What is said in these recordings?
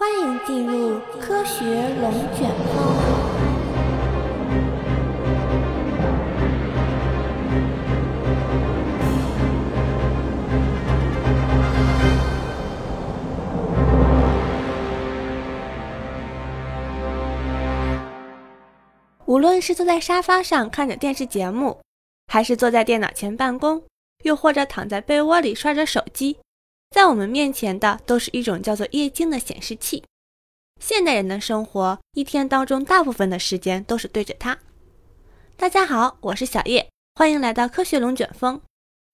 欢迎进入科学龙卷风。无论是坐在沙发上看着电视节目，还是坐在电脑前办公，又或者躺在被窝里刷着手机。在我们面前的都是一种叫做液晶的显示器。现代人的生活一天当中大部分的时间都是对着它。大家好，我是小叶，欢迎来到科学龙卷风。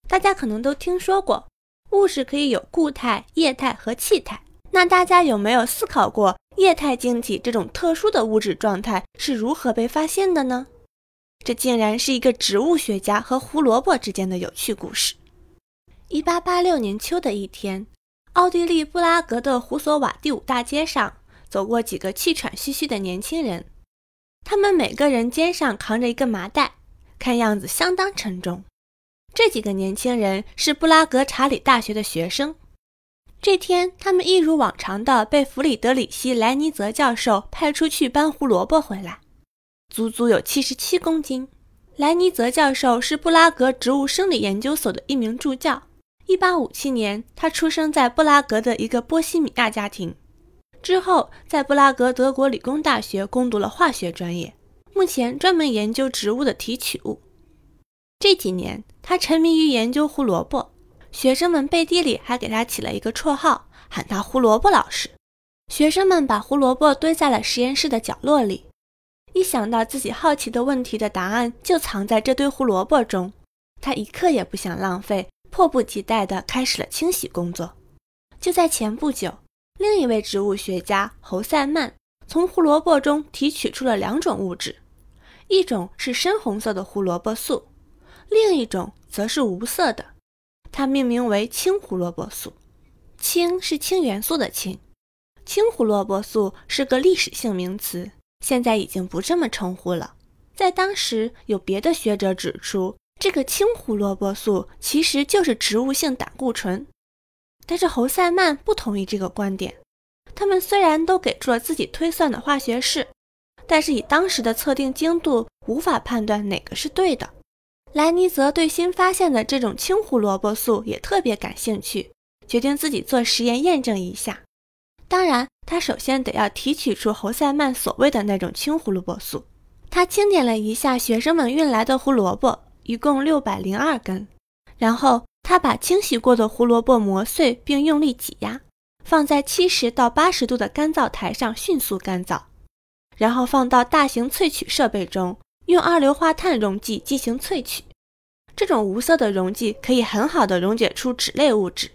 大家可能都听说过，物质可以有固态、液态和气态。那大家有没有思考过，液态晶体这种特殊的物质状态是如何被发现的呢？这竟然是一个植物学家和胡萝卜之间的有趣故事。一八八六年秋的一天，奥地利布拉格的胡索瓦第五大街上走过几个气喘吁吁的年轻人，他们每个人肩上扛着一个麻袋，看样子相当沉重。这几个年轻人是布拉格查理大学的学生。这天，他们一如往常的被弗里德里希·莱尼泽教授派出去搬胡萝卜回来，足足有七十七公斤。莱尼泽教授是布拉格植物生理研究所的一名助教。一八五七年，他出生在布拉格的一个波西米亚家庭，之后在布拉格德国理工大学攻读了化学专业，目前专门研究植物的提取物。这几年，他沉迷于研究胡萝卜，学生们背地里还给他起了一个绰号，喊他“胡萝卜老师”。学生们把胡萝卜堆在了实验室的角落里，一想到自己好奇的问题的答案就藏在这堆胡萝卜中，他一刻也不想浪费。迫不及待地开始了清洗工作。就在前不久，另一位植物学家侯塞曼从胡萝卜中提取出了两种物质，一种是深红色的胡萝卜素，另一种则是无色的，它命名为青胡萝卜素。氢是氢元素的氢，氢胡萝卜素是个历史性名词，现在已经不这么称呼了。在当时，有别的学者指出。这个青胡萝卜素其实就是植物性胆固醇，但是侯赛曼不同意这个观点。他们虽然都给出了自己推算的化学式，但是以当时的测定精度，无法判断哪个是对的。莱尼泽对新发现的这种青胡萝卜素也特别感兴趣，决定自己做实验验证一下。当然，他首先得要提取出侯赛曼所谓的那种青胡萝卜素。他清点了一下学生们运来的胡萝卜。一共六百零二根，然后他把清洗过的胡萝卜磨碎，并用力挤压，放在七十到八十度的干燥台上迅速干燥，然后放到大型萃取设备中，用二硫化碳溶剂进行萃取。这种无色的溶剂可以很好的溶解出脂类物质，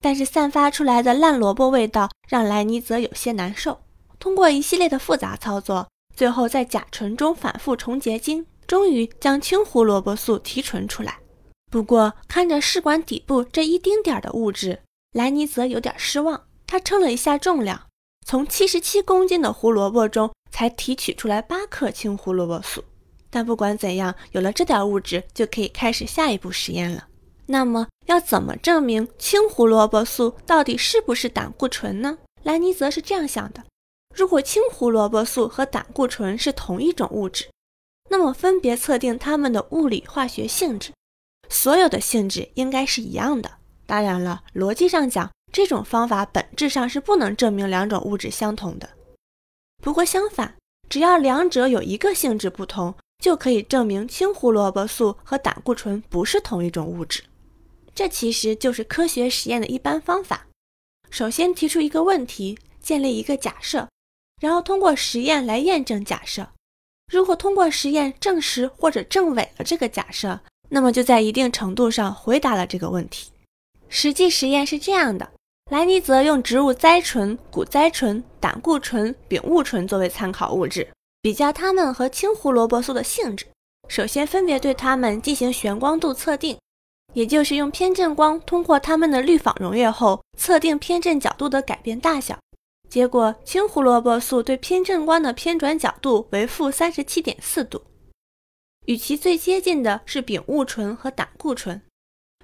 但是散发出来的烂萝卜味道让莱尼泽有些难受。通过一系列的复杂操作，最后在甲醇中反复重结晶。终于将青胡萝卜素提纯出来，不过看着试管底部这一丁点儿的物质，莱尼泽有点失望。他称了一下重量，从七十七公斤的胡萝卜中才提取出来八克青胡萝卜素。但不管怎样，有了这点物质，就可以开始下一步实验了。那么要怎么证明青胡萝卜素到底是不是胆固醇呢？莱尼泽是这样想的：如果青胡萝卜素和胆固醇是同一种物质。那么分别测定它们的物理化学性质，所有的性质应该是一样的。当然了，逻辑上讲，这种方法本质上是不能证明两种物质相同的。不过相反，只要两者有一个性质不同，就可以证明青胡萝卜素和胆固醇不是同一种物质。这其实就是科学实验的一般方法：首先提出一个问题，建立一个假设，然后通过实验来验证假设。如果通过实验证实或者证伪了这个假设，那么就在一定程度上回答了这个问题。实际实验是这样的：莱尼泽用植物甾醇、谷甾醇、胆固醇、丙戊醇作为参考物质，比较它们和青胡萝卜素的性质。首先分别对它们进行旋光度测定，也就是用偏振光通过它们的氯仿溶液后，测定偏振角度的改变大小。结果，青胡萝卜素对偏振光的偏转角度为负三十七点四度，与其最接近的是丙戊醇和胆固醇，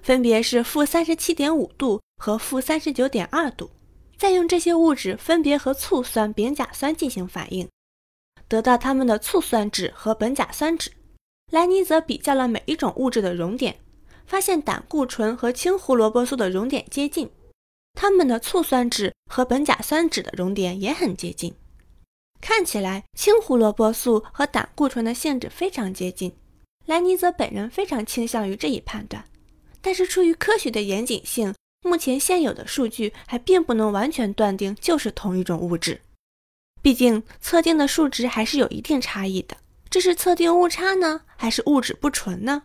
分别是负三十七点五度和负三十九点二度。再用这些物质分别和醋酸丙甲酸进行反应，得到它们的醋酸酯和苯甲酸酯。莱尼则比较了每一种物质的熔点，发现胆固醇和青胡萝卜素的熔点接近，它们的醋酸酯和苯甲酸酯的熔点也很接近。看起来青胡萝卜素和胆固醇的性质非常接近。莱尼泽本人非常倾向于这一判断，但是出于科学的严谨性，目前现有的数据还并不能完全断定就是同一种物质。毕竟测定的数值还是有一定差异的。这是测定误差呢，还是物质不纯呢？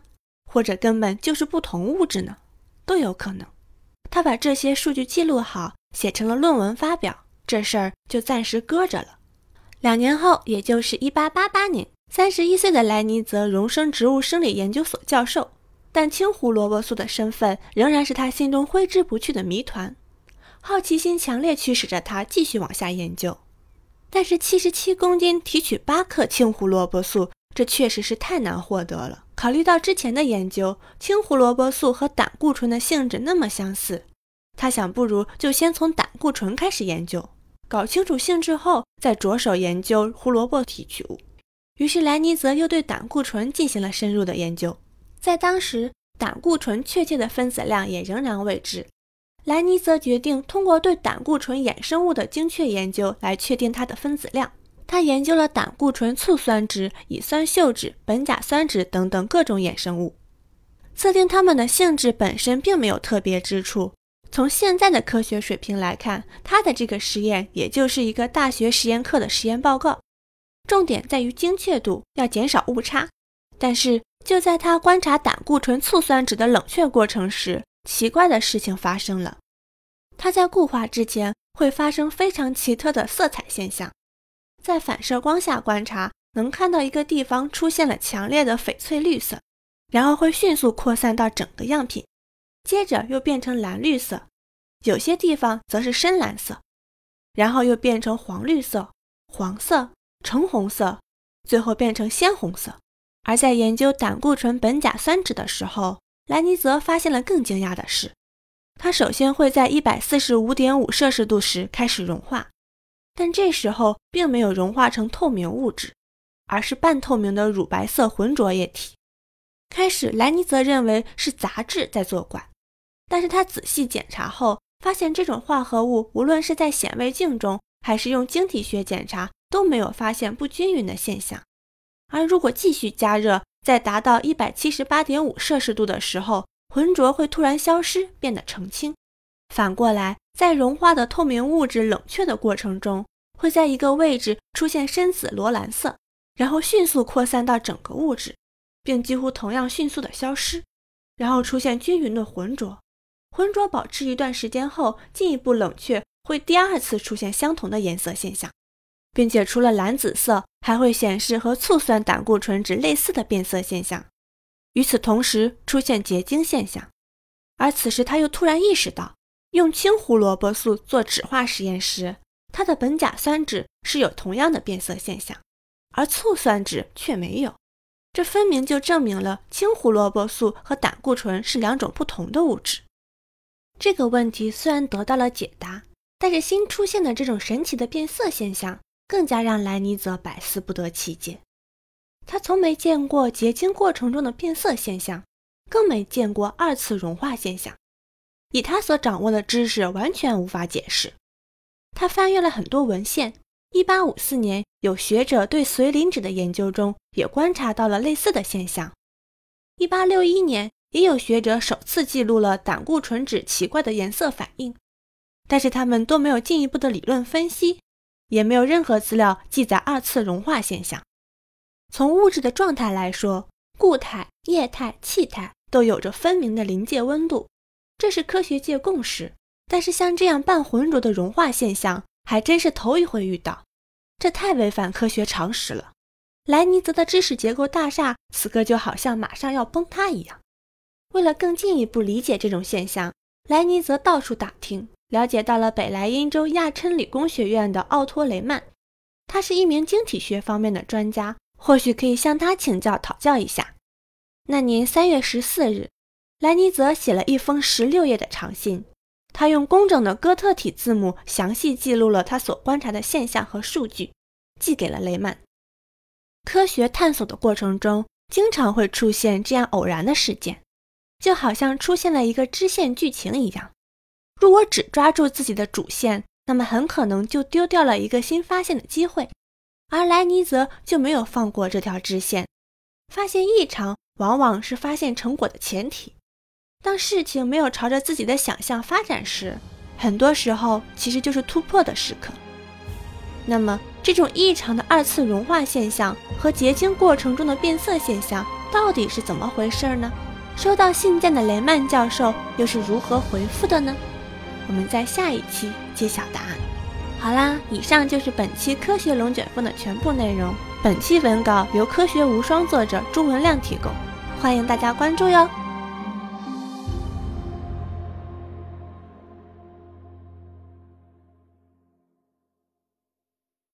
或者根本就是不同物质呢？都有可能。他把这些数据记录好，写成了论文发表，这事儿就暂时搁着了。两年后，也就是1888年，三十一岁的莱尼泽荣升植物生理研究所教授，但青胡萝卜素的身份仍然是他心中挥之不去的谜团。好奇心强烈驱使着他继续往下研究。但是七十七公斤提取八克青胡萝卜素，这确实是太难获得了。考虑到之前的研究，青胡萝卜素和胆固醇的性质那么相似，他想，不如就先从胆固醇开始研究，搞清楚性质后，再着手研究胡萝卜提取物。于是莱尼泽又对胆固醇进行了深入的研究。在当时，胆固醇确切的分子量也仍然未知。莱尼则决定通过对胆固醇衍生物的精确研究来确定它的分子量。他研究了胆固醇醋酸酯、乙酸溴酯、苯甲酸酯等等各种衍生物，测定它们的性质本身并没有特别之处。从现在的科学水平来看，他的这个实验也就是一个大学实验课的实验报告，重点在于精确度，要减少误差。但是就在他观察胆固醇醋酸酯的冷却过程时，奇怪的事情发生了，它在固化之前会发生非常奇特的色彩现象，在反射光下观察，能看到一个地方出现了强烈的翡翠绿色，然后会迅速扩散到整个样品，接着又变成蓝绿色，有些地方则是深蓝色，然后又变成黄绿色、黄色、橙红色，最后变成鲜红色。而在研究胆固醇苯甲酸酯的时候。莱尼泽发现了更惊讶的事，它首先会在一百四十五点五摄氏度时开始融化，但这时候并没有融化成透明物质，而是半透明的乳白色浑浊液体。开始，莱尼泽认为是杂质在作怪，但是他仔细检查后发现，这种化合物无论是在显微镜中，还是用晶体学检查，都没有发现不均匀的现象。而如果继续加热，在达到一百七十八点五摄氏度的时候，浑浊会突然消失，变得澄清。反过来，在融化的透明物质冷却的过程中，会在一个位置出现深紫罗兰色，然后迅速扩散到整个物质，并几乎同样迅速的消失，然后出现均匀的浑浊。浑浊保持一段时间后，进一步冷却，会第二次出现相同的颜色现象。并且除了蓝紫色，还会显示和醋酸胆固醇酯类似的变色现象。与此同时，出现结晶现象。而此时，他又突然意识到，用青胡萝卜素做酯化实验时，它的苯甲酸酯是有同样的变色现象，而醋酸酯却没有。这分明就证明了青胡萝卜素和胆固醇是两种不同的物质。这个问题虽然得到了解答，但是新出现的这种神奇的变色现象。更加让莱尼泽百思不得其解。他从没见过结晶过程中的变色现象，更没见过二次融化现象。以他所掌握的知识，完全无法解释。他翻阅了很多文献。1854年，有学者对髓磷脂的研究中也观察到了类似的现象。1861年，也有学者首次记录了胆固醇酯奇怪的颜色反应，但是他们都没有进一步的理论分析。也没有任何资料记载二次融化现象。从物质的状态来说，固态、液态、气态都有着分明的临界温度，这是科学界共识。但是像这样半浑浊的融化现象，还真是头一回遇到，这太违反科学常识了。莱尼泽的知识结构大厦此刻就好像马上要崩塌一样。为了更进一步理解这种现象，莱尼则到处打听。了解到了北莱茵州亚琛理工学院的奥托雷曼，他是一名晶体学方面的专家，或许可以向他请教讨教一下。那年三月十四日，莱尼则写了一封十六页的长信，他用工整的哥特体字母详细记录了他所观察的现象和数据，寄给了雷曼。科学探索的过程中，经常会出现这样偶然的事件，就好像出现了一个支线剧情一样。如果只抓住自己的主线，那么很可能就丢掉了一个新发现的机会。而莱尼则就没有放过这条支线。发现异常，往往是发现成果的前提。当事情没有朝着自己的想象发展时，很多时候其实就是突破的时刻。那么，这种异常的二次融化现象和结晶过程中的变色现象到底是怎么回事呢？收到信件的雷曼教授又是如何回复的呢？我们在下一期揭晓答案。好啦，以上就是本期科学龙卷风的全部内容。本期文稿由科学无双作者朱文亮提供，欢迎大家关注哟。